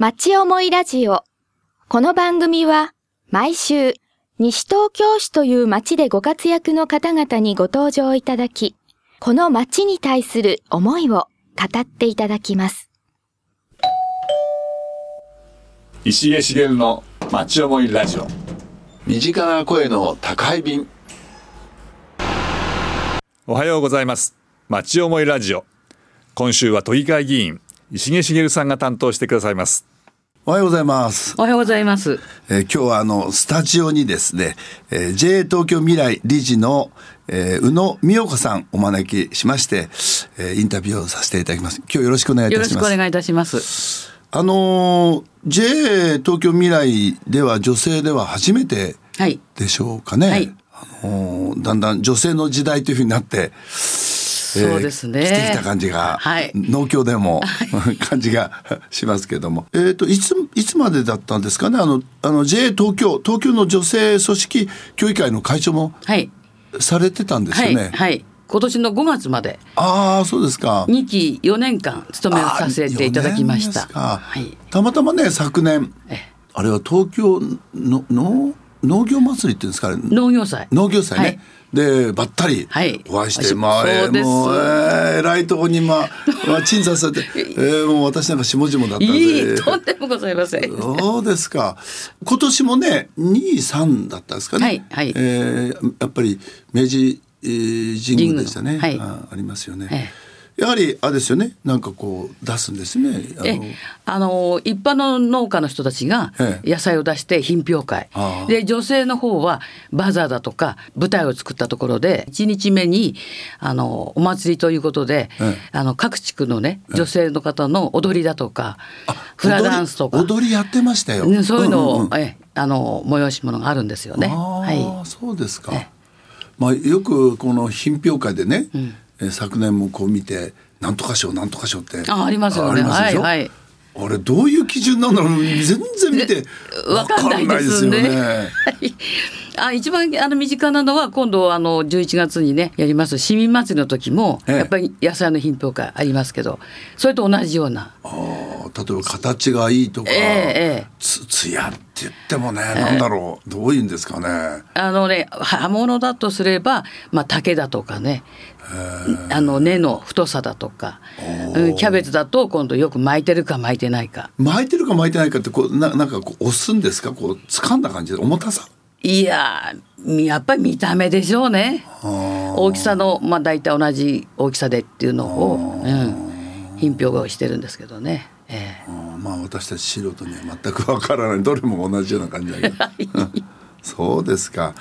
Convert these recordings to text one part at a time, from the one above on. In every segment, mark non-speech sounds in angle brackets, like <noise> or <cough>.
町思いラジオ。この番組は毎週西東京市という町でご活躍の方々にご登場いただき、この町に対する思いを語っていただきます。石毛茂の町思いラジオ身近な声の宅配便おはようございます町思いラジオ今週は都議会議員石毛茂さんが担当してくださいますおはようございます、おはようございます。えー今日はあのスタジオにですね、えー JA 東京未来理事の、えー宇野美代子さんお招きしまして、えーインタビューをさせていただきます今日よろしくお願いいよろしくおたします願いいたします。あのー JA 東京未来では女性では初めてはい。でしょうかね、はいあのーだんだん女性の時代というふうになってそうですね。来てきた感じが、はい。農協でも <laughs> 感じが <laughs> しますけども、えっ、といついつまでだったんですかね？あのあの JA 東京東京の女性組織協議会の会長もはい。されてたんですはい。よね？はい。今年の5月までああそうですか。2期4年間務めをさせていただきました。はい。たまたまね昨年えあれは東京のの農業祭りっていうんですかね農業祭。農業祭ね、はいでばったりはいお会いして、そうまあ、えーもう、えー偉いとこにまあ、まあ、鎮座されて、<laughs> えーもう私なんか下々だったんでいい、とんでもございません。そうですか。今年もね、2位3だったんですかね。はいはいえーやっぱり明治、えー神宮でしたね。はいあありますよね。えやはりあれですよね。なんかこう出すんですね。あの一般の農家の人たちがええ。野菜を出して品評会。で女性の方はバザーだとか舞台を作ったところで1日目にあのお祭りということで、ええ。あの各地区のね女性の方の踊りだとか、フラダンスとか。踊りやってましたよ。ねそういうのを、んんん。ええあの催し物があるんですよね。はい。そうですか。え。まあよくこの品評会でね、えー昨年もこう見てなんとか賞なんとか賞ってあありますよね。はいはい。あれどういう基準なんだろう全然見てわかんないですよね。<laughs> はい。あ一番あの身近なのは今度あの11月にねやります市民祭りの時もええ。やっぱり野菜の品評会ありますけどそれと同じような。ああ例えば形がいいとか、ええええ。つつやって言ってもね、なんだろうどういうんですかね。あのね刃物だとすれば、まあ、竹だとかねあの根の太さだとか、うんキャベツだと今度よく巻いてるか巻いてないか。巻いてるか巻いてないかってこうななんかこう押すんですか？こう掴んだ感じで。重たさ？いやーやっぱり見た目でしょうね。大きさのまあ大体同じ大きさでっていうのを、うん、品評をしてるんですけどね。ええ。うんまあ私たち素人には全くわからない。どれも同じような感じだけど。<laughs> そうですか。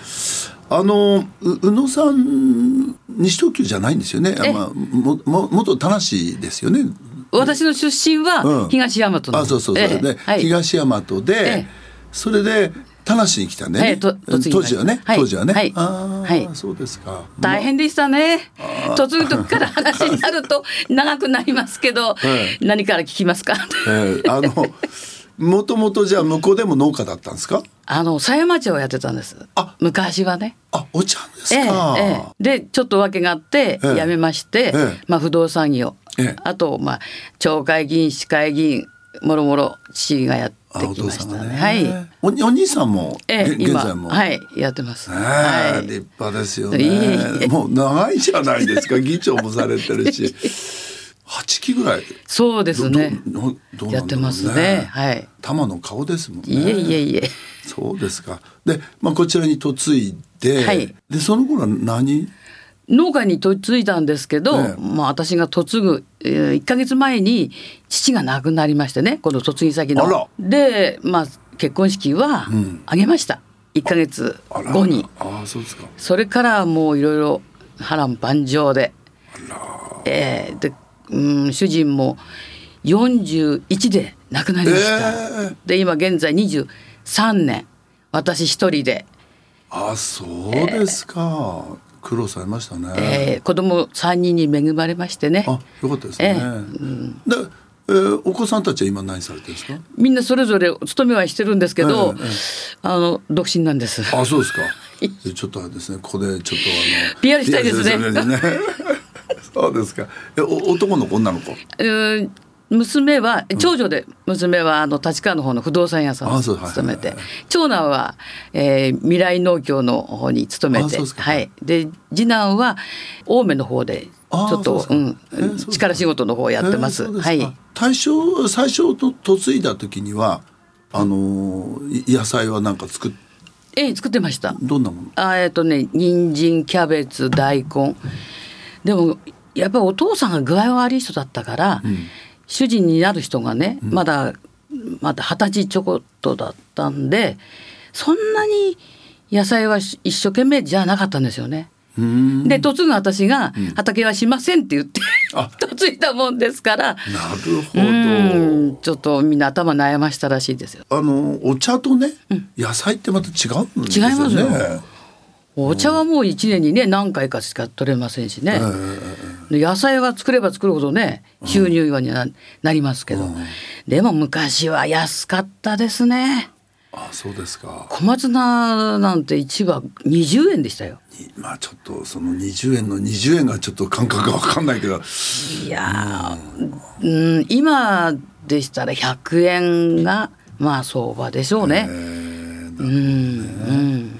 あのう宇野さん西東京じゃないんですよね。まあもも元田無ですよね。私の出身うん。は東大和の、あそうそうそう、えはい、東大和で、ええ。それで田無に来たね、ええ当時はね、はい。当時はね、はい。ああ、はい。そうですか。大変でしたね。嫁ぐ時から <laughs> 話になると長くなりますけど、え。何から聞きますか？ええあのもともとじゃあ向こうでも農家だったんですか？あの狭山茶をやってたんです。あ。昔はね。あお茶ですええか、ええ。でちょっと訳があってええ。辞めまして、ええ。まあ、不動産業、ええ。あと、まあ、町会議員市会議員もろもろ父がやってきましはい。おお兄さんも、げええ今。現在も、はいやってます、はい。立派ですよね。もう長いじゃないですか。<laughs> 議長もされてるし8期ぐらい。そうですね。やってますね。はい。玉の顔ですもんね。いえいえいえ。そうですか。で、まあこちらに嫁いで、はい。でその頃は何？農家に嫁いだんですけど、ええまあ、私が嫁ぐ、えー、1か月前に父が亡くなりましてねこの嫁ぎ先の。で、まあ、結婚式はん。挙げました、1か月後に。ああそうですか。それからもういろいろ波乱万丈で、えーでうん主人も41で亡くなりました。ええで今現在23年私一人で、あそうですか。苦労されましたね。えー子供3人に恵まれましてね。あよかったですね。ええうんで、えーお子さんたちは今何されてるんですか？みんなそれぞれお勤めはしてるんですけど、ええええあの独身なんです。あそうですか。<laughs> でちょっとあれですね。ここでちょっとあの PR したいですねそうですか。えお男の子女の子？うーん娘は長女で娘はあの立川の方の不動産屋さんをあそうはい勤めて長男は、えー未来農協の方に勤めてはい。で次男は青梅の方でちあょっとそうん力仕事の方をやってます。はい。大正最初と嫁いだ時にはあの野菜はなんか作っええ作ってました。どんなもの？あえっとね人参キャベツ大根。でもやっぱりお父さんが具合悪い人だったから、主人になる人がね、まだまだ二十歳ちょこっとだったんでそんなに野菜は一生懸命じゃなかったんですよね。うーん。で嫁ぐ私が「畑はしません」って言って、あ。嫁いだもんですから。なるほど。うん。ちょっとみんな頭悩ましたらしいですよ。あのお茶とね、野菜ってまた違うんですよね。違いますよ。お茶はもう一年にね何回かしか取れませんしね、で野菜は作れば作るほどね収入にななりますけど、でも昔は安かったですね。あそうですか。小松菜なんて1羽20円でしたよ。まあちょっとその20円の20円がちょっと感覚が分かんないけど。いやーうん。今でしたら100円がまあ相場でしょうね、うんうん。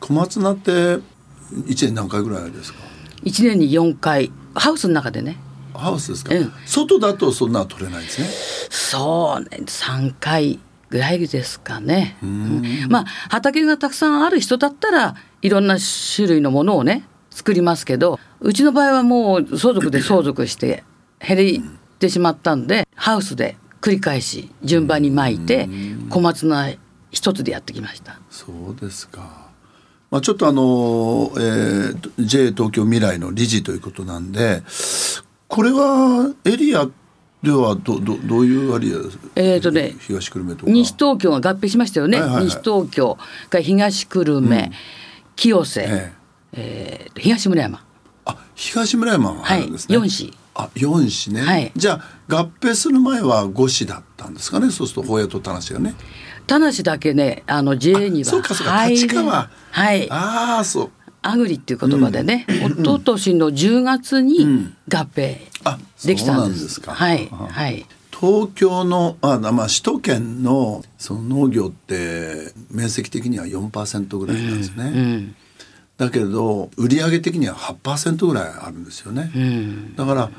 小松菜って1年何回ぐらいですか？1年に4回ハウスの中でね。ハウスですか、うん。外だとそんなは取れないですね。そうね。3回ぐらいですかね。うん。まあ畑がたくさんある人だったらいろんな種類のものをね作りますけどうちの場合はもう相続で相続して減りてしまったんでハウスで繰り返し順番に巻いて小松菜一つでやってきました。そうですか。まあ、ちょっとあの、えー、J 東京未来の理事ということなんでこれはエリアではどどどういうエリアですえーとね東久留米とか。西東京が合併しましたよね、はいはいはい。西東京が東久留米、清瀬、ええ。ー東村山。あ東村山があるんですね、はい四市。あ四市ね、はい。じゃあ合併する前は五市だったんですかね？そうすると法屋と田無がね田無だけねあの JA にはそうかそうか。立川。はい。ああそう。アグリっていう言葉でね、一昨年の10月に合併あできたそうなんんです。ですか。はいあは。い。東京のあ、まあ、首都圏のその農業って面積的には4%ぐらいなんですね、うんだけど売上的には8%ぐらいあるんですよね、うん。だから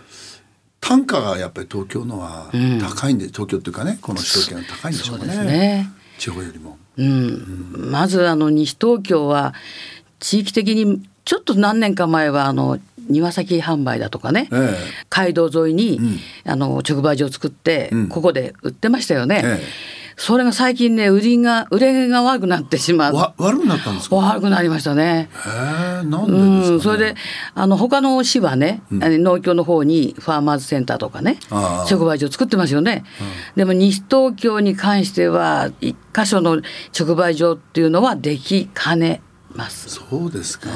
単価がやっぱり東京のは高いんで、東京っていうかねこの首都圏は高いんでしょうね。そうね。地方よりも。うん、まずあの西東京は地域的にちょっと何年か前はあの庭先販売だとかね、え街道沿いに、あの直売所を作って、うん。ここで売ってましたよね、えそれが最近ね売りが売れが悪くなってしまう。えわ悪くなったんですか？悪くなりましたね。へえなんでですか、ね？うん、それであの他の市はね、あの農協の方にファーマーズセンターとかねああ。直売所作ってますよね、でも西東京に関しては一箇所の直売所っていうのはできかねます。そうですか。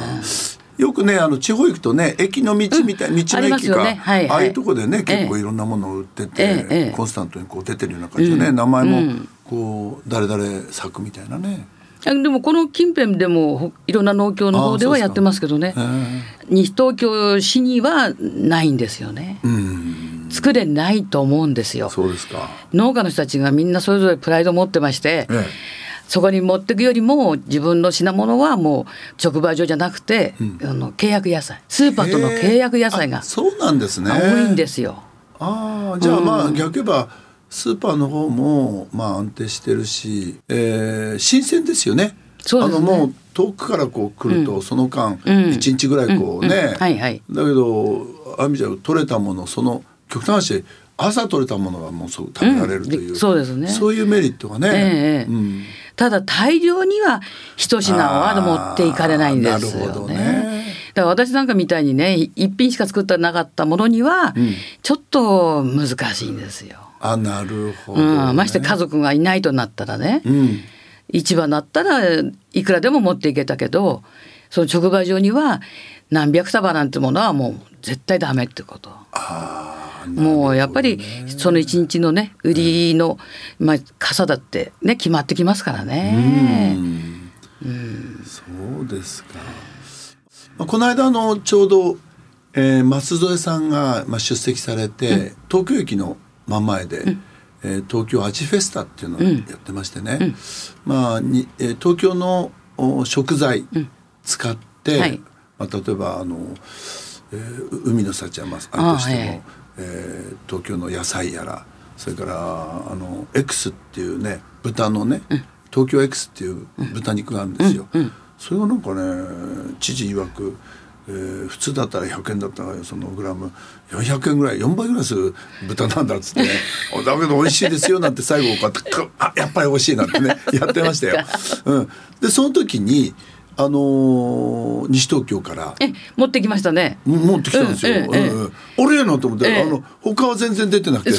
よくねあの地方行くとね駅の道みたい、うん。道の駅か、よね。はいはい。ああいうとこでね結構ええいろんなものを売ってて、ええええ。コンスタントにこう出てるような感じでね、名前もこう誰々作みたいなね。あでもこの近辺でもほいろんな農協の方ではやってますけどねへえ西東京市にはないんですよね。うん作れないと思うんですよ。そうですか。農家の人たちがみんなそれぞれプライドを持ってまして、えそこに持っていくよりも自分の品物はもう直売所じゃなくて、あの契約野菜スーパーとの契約野菜があそうなんですね。多いんですよ。ああじゃあまあ逆言えばスーパーの方もまあ安定してるし、えー新鮮ですよね。ね。あのもう遠くからこう来ると、その間うん。一日ぐらいこうね、はいはい。だけどあみちゃん取れたものその極端な話朝取れたものがもうすぐ食べられるという、うん。でそうですね。そういうメリットがね、ええええ。うん、ただ大量には一品は持っていかれないんですあーなるよほどね。ねだから私なんかみたいにね一品しか作ってなかったものにはちょっと難しいんですよ。あなるほど、うねん、まして家族がいないとなったらね、うん市場だったらいくらでも持っていけたけどその直売所には何百束なんてものはもう絶対ダメってこと。もうやっぱりその一日のね売りの、まあ、傘だってね決まってきますからね。そうですか。まあ、この間あのちょうど、えー、松添さんがまあ出席されて、東京駅の真ん前で、えー東京アジフェスタっていうのをやってましてね、まあに、えー東京のお食材使って、はい。まあ、例えばあの、えー海の幸はまああるとしても、あはい。えー東京の野菜やらそれからあの X っていうね豚のね、東京 X っていう豚肉があるんですよ。それがなんかね知事曰く、えー普通だったら100円だったらそのグラム。400円ぐらい4倍ぐらいする豚なんだっつってね。<laughs> おだけど美味しいですよなんて最後こうやってかあやっぱり美味しいなんてねやってましたよ。<laughs> うん、でその時にあのー西東京から。え持ってきましたね。も持ってきたんですよ。うんええええ。うんうん。あれやなと思って、ええ。あの他は全然出てなくて西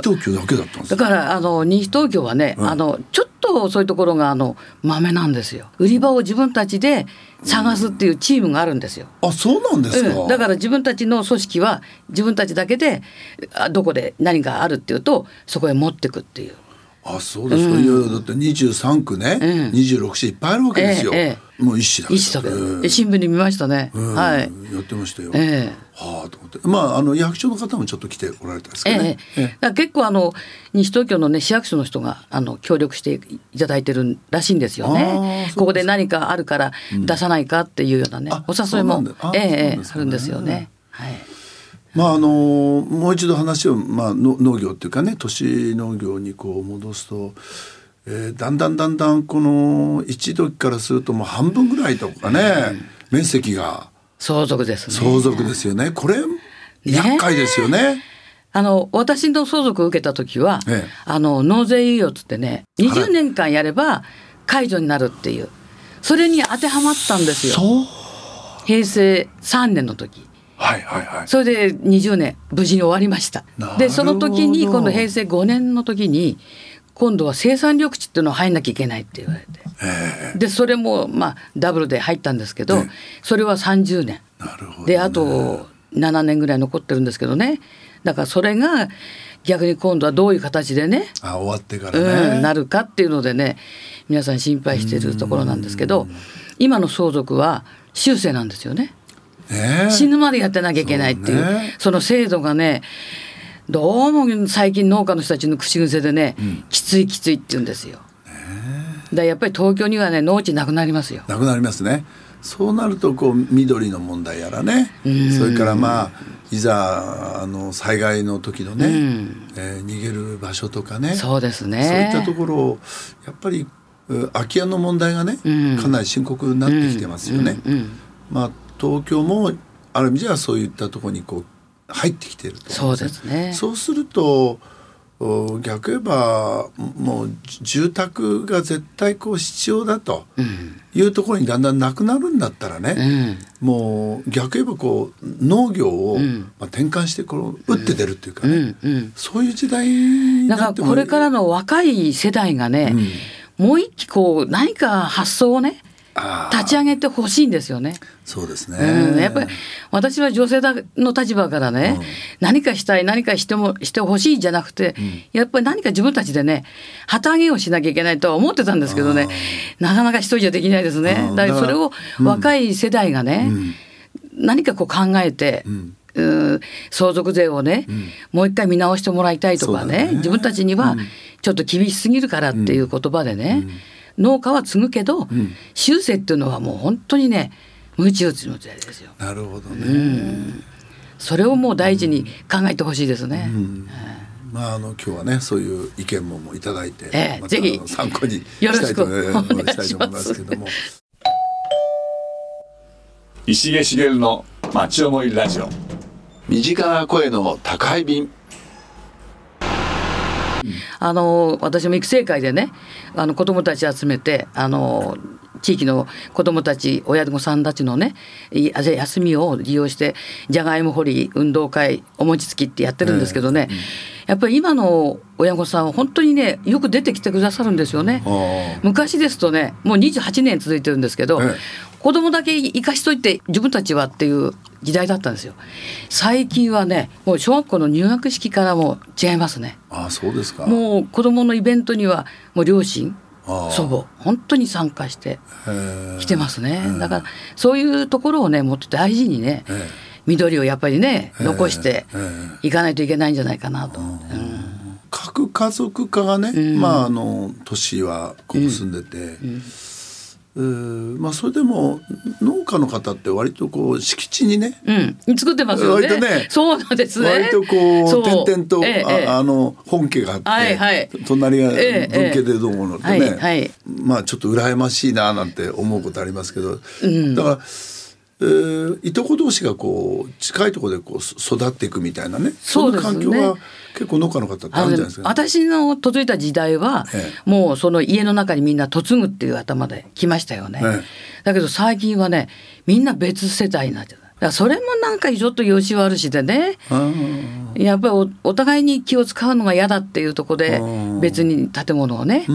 東京だけだったんですよ。だからあの西東京はね、うん。あのちょっとそういうところがあの豆なんですよ。売り場を自分たちで探すっていうチームがあるんですよ、あそうなんですか。うん、だから自分たちの組織は自分たちだけであどこで何があるっていうとそこへ持ってくっていうあそうですか、いやだって23区ね、うん。26市いっぱいあるわけですよ、ええもう一市だけ一だけ、うん。で新聞に見ましたね、うん。はい。やってましたよ、えはあと思って。まああの役所の方もちょっと来ておられたんですけどね、ええ結構あの西東京のね市役所の人があの協力していただいてるらしいんですよね。ここで何かあるから出さないかっていうようなね、あお誘いもあええあるんですよね。はい。まああのもう一度話を、まあ、の農業っていうかね都市農業にこう戻すと、えーだんだんだんだんこの一時からするともう半分ぐらいとかね、面積が。相続ですね。相続ですよね。これ厄介ですよね。あの私の相続を受けた時は、ええ。あの納税猶予っつってねはい。20年間やれば解除になるっていう。それに当てはまったんですよ。平成3年の時はいはいはい。それで20年無事に終わりましたでその時に今度平成5年の時に今度は生産緑地っていうのを入んなきゃいけないって言われてえでそれもまあダブルで入ったんですけど、ええそれは30年えなるほど、ね。であと7年ぐらい残ってるんですけどねだからそれが逆に今度はどういう形でね、あ終わってからね。うん、なるかっていうのでね皆さん心配してるところなんですけど今の相続は終生なんですよね。死ぬまでやってなきゃいけないっていう。ね。その制度がねどうも最近農家の人たちの口癖でね、きついきついって言うんですよ。だやっぱり東京にはね農地なくなりますよ。なくなりますね。そうなるとこう緑の問題やらね、それからまあいざあの災害の時のね、えー逃げる場所とかね、そうですね。そういったところをやっぱりう空き家の問題がね、ん。かなり深刻になってきてますよね。まあ東京もある意味じゃそういったところにこう入ってきていると。思んそうですね。そうするとお逆言えばもう住宅が絶対こう必要だというところにだんだんなくなるんだったらね、もう逆言えばこう農業を、まあ、転換してこう打って出るっていうかね、うんうん。そういう時代になってもこれからの若い世代がね、もう一気こう何か発想をね立ち上げてほしいんですよね。そうですね、うん、やっぱり私は女性だの立場からね、何かしたい何かしてもしてほしいじゃなくて、やっぱり何か自分たちでね旗揚げをしなきゃいけないとは思ってたんですけどねなかなか一人じゃできないですね。うん。だからそれを若い世代がね、何かこう考えて、うん。相続税をね、もう一回見直してもらいたいとかねね。自分たちにはちょっと厳しすぎるからっていう言葉でね、農家は継ぐけど、修正っていうのはもう本当にね無知打ちの時代ですよ。なるほどね、それをもう大事に考えてほしいですね。まああの今日はねそういう意見ももいただいて、ええぜひ参考によろしくしたいとねお願いしますしたいと思いますけども。石毛茂の町思いラジオ。身近な声の宅配便あの私も育成会でねあの子どもたち集めてあの地域の子どもたち親御さんたちのね休みを利用してじゃがいも掘り運動会お餅つきってやってるんですけどね、やっぱり今の親御さんは本当にねよく出てきてくださるんですよね。あ昔ですとねもう28年続いてるんですけど、ええ。子供だけ生かしといて自分たちはっていう時代だったんですよ。最近はねもう小学校の入学式からも違いますね。ああそうですか。もう子供のイベントにはもう両親祖母本当に参加してへえ来てますね。だからそういうところをねもっと大事にねええ。緑をやっぱりね残してえいかないといけないんじゃないかなと。うん。核家族化がね、まああの都市はここ住んでて、まあそれでも農家の方って割とこう敷地にねうん、作ってますよね。割とねそうなんですね。割とこそう。点々と、ええええ。ああの本家があって、はいはい。隣が文ええ家でどうものってね、はいはい。まあちょっと羨ましいななんて思うことありますけど、だから、えーいとこ同士がこう近いところでこうそ育っていくみたいなね。そうですね。が結構農家の方ってあるんじゃないですか、ね。私の嫁いだ時代は、えもうその家の中にみんな嫁ぐっていう頭で来ましたよね。ええ。だけど最近はねみんな別世帯になっちゃう。それもなんかちょっと良し悪しでね。うんやっぱりおお互いに気を使うのが嫌だっていうところでうん別に建物をね、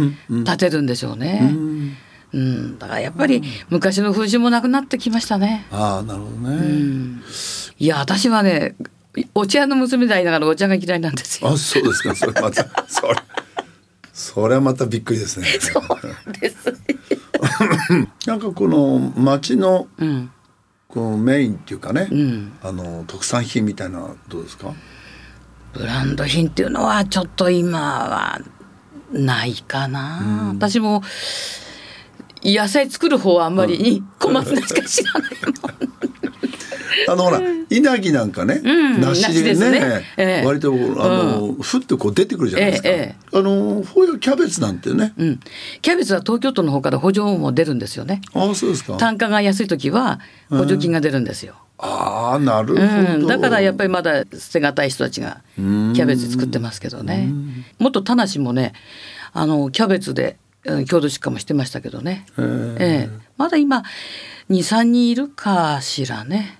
建てるんでしょうね。うんうん、だからやっぱり昔の風習もなくなってきましたね。ああなるほどね。うん、いや私はねお茶の娘でありながらお茶が嫌いなんですよ。あそうですかそれまたそれそれはまたびっくりですね。<laughs> です。<laughs> なんかこの町のうんこのメインっていうかね、うん、あの特産品みたいなどうですか？ブランド品っていうのはちょっと今はないかな、私も野菜作る方はあんまりに小松菜しか知らないもん。あのほら稲城なんかね、うん梨でねねええ割とあの、ふってこう出てくるじゃないですか。ええあのこういうキャベツなんてね、うん、キャベツは東京都の方から補助も出るんですよね。ああそうですか。単価が安い時は補助金が出るんですよ。ああなるほど、うん、だからやっぱりまだ捨てがたい人たちがキャベツ作ってますけどね。もっと田無もね、あのキャベツでうん郷土出荷もしてましたけどね。へええ。まだ今二三人いるかしらね。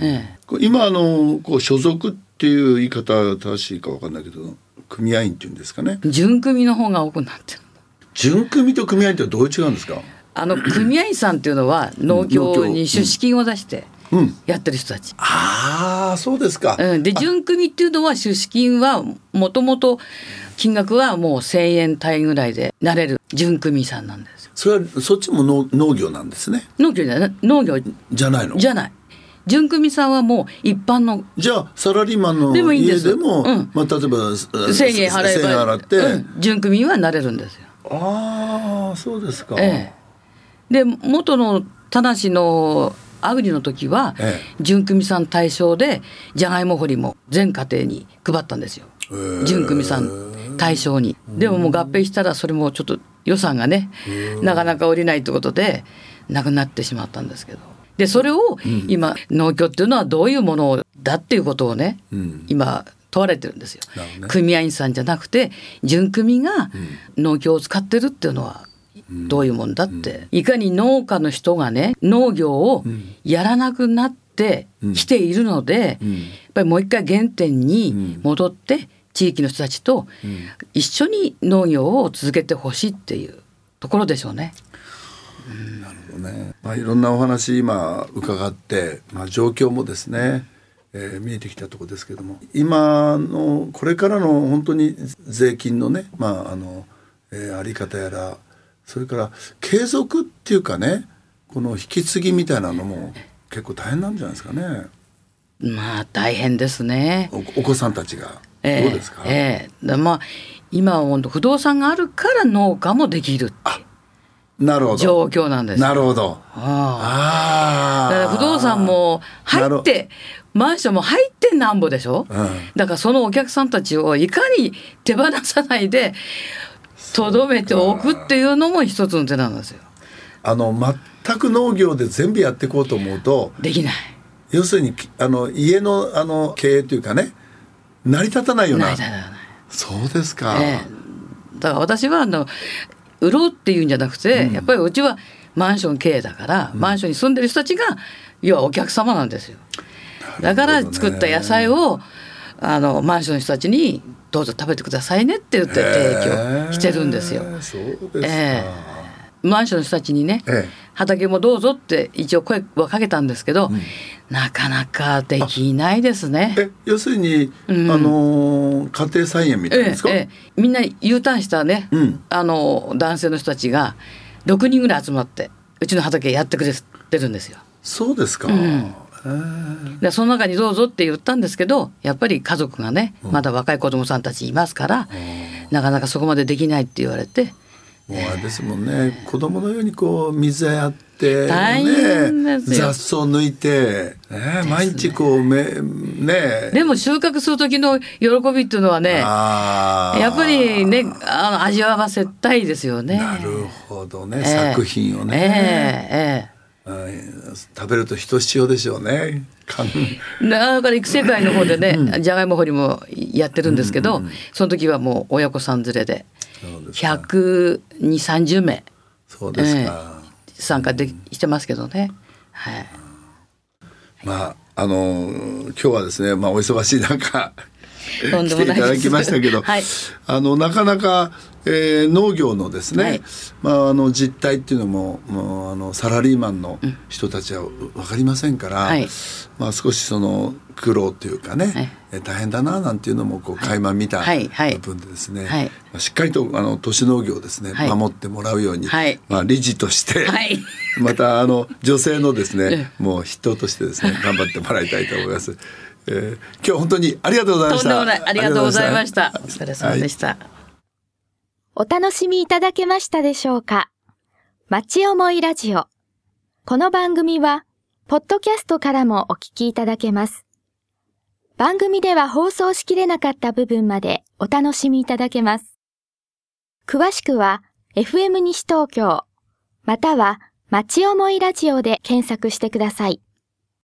えこう今あのこう所属っていう言い方は正しいかわかんないけど組合員っていうんですかね。え、準組の方が多くなってる。準組と組合員ってどう違うんですか？あの <clears throat> 組合員さんっていうのは農協に出資金を出してうん。やってる人たち。ああそうですか、うん、で準組っていうのは出資金はもともと金額はもう1,000円単位ぐらいでなれる準組さんなんですよ。それはそっちも農農業なんですね。農業じゃない農業。じゃないの？じゃない。準組さんはもう一般の。じゃあサラリーマンのでもいいんです。家でもうん。まあ、例えば1,000円払え1000円ば払って、うん、準組はなれるんですよ。ああそうですか、ええ、で元の田無のアグリの時は、え準組さん対象でじゃがいも掘りも全家庭に配ったんですよ。へえ準組さん対象に。でももう合併したらそれもちょっと予算がねなかなか下りないってことでなくなってしまったんですけど。でそれを今農協っていうのはどういうものだっていうことをね、うん。今問われてるんですよ。ね。組合員さんじゃなくて準組が農協を使ってるっていうのはどういうもんだって、いかに農家の人がね農業をやらなくなってきているので、ん。やっぱりもう一回原点に戻って地域の人たちと一緒に農業を続けてほしいっていうところでしょうね。ね。まあ、いろんなお話今伺って、まあ、状況もですね、えー見えてきたところですけども。今のこれからの本当に税金のね、まああのえーあり方やらそれから継続っていうかねこの引き継ぎみたいなのも結構大変なんじゃないですかね。まあ大変ですね。おお子さんたちが。どうええですか、ええ。だまあ今は本当不動産があるから農家もできるって。なるほ状ど況なんです。よ。なるほど。ああ。ああだから不動産も入ってマンションも入ってなんぼでしょ、うん。だからそのお客さんたちをいかに手放さないでとどめておくっていうのも一つの手なんですよ。あの全く農業で全部やっていこうと思うとできない。要するにあの家のあの経営というかね成り立たないような。ないないない。そうですか、ええ。だから私はあの売ろうっていうんじゃなくて、やっぱりうちはマンション経営だから、マンションに住んでる人たちが要はお客様なんですよ。だから作った野菜をあのマンションの人たちにどうぞ食べてくださいねって言って提供してるんですよ。へえそうですか、え。マンションの人たちにね、ええ畑もどうぞって一応声はかけたんですけど、なかなかできないですね。え要するに、うん。あのー家庭菜園みたいなんですか、ええええ。みんな U ターンしたね、うん。あの男性の人たちが6人ぐらい集まってうちの畑やってくれてるんですよ。そうですか、ん。でその中にどうぞって言ったんですけどやっぱり家族がねまだ若い子供さんたちいますから、なかなかそこまでできないって言われてもうあれですもんね。子供のようにこう水やって、ね、雑草抜いて、ね、毎日こうめね。でも収穫する時の喜びっていうのはねやっぱりねあの味わわせたいですよね。なるほどね、ええ。作品をね、ええ食べるとひとしおでしょうね。だから育成会の方でね、じゃがいも掘りもやってるんですけど、その時はもう親子さん連れでそうですか12030名そうですか。参加でしてますけどね。はいまああの今日はですね、まあお忙しい中 <laughs> とんでもない来ていただきましたけど、はい。あのなかなか、えー農業のですね、はい。まああの実態っていうのももうあのサラリーマンの人たちはわかりませんから、はい。まあ少しその苦労というかね、はい。えー大変だななんていうのもこう垣間見た部分でですね、はい。まあしっかりとあの都市農業をですね、はい。守ってもらうように、はい。まあ理事として、はい。<laughs> またあの女性のですえねもう筆頭としてですね頑張ってもらいたいと思います。えー、今日は本当にありがとうございました。とんでもないありがとうございました。お疲れ様ではいした。お楽しみいただけましたでしょうか？町思いラジオ。この番組は、ポッドキャストからもお聞きいただけます。番組では放送しきれなかった部分までお楽しみいただけます。詳しくは、FM 西東京、または、町思いラジオで検索してください。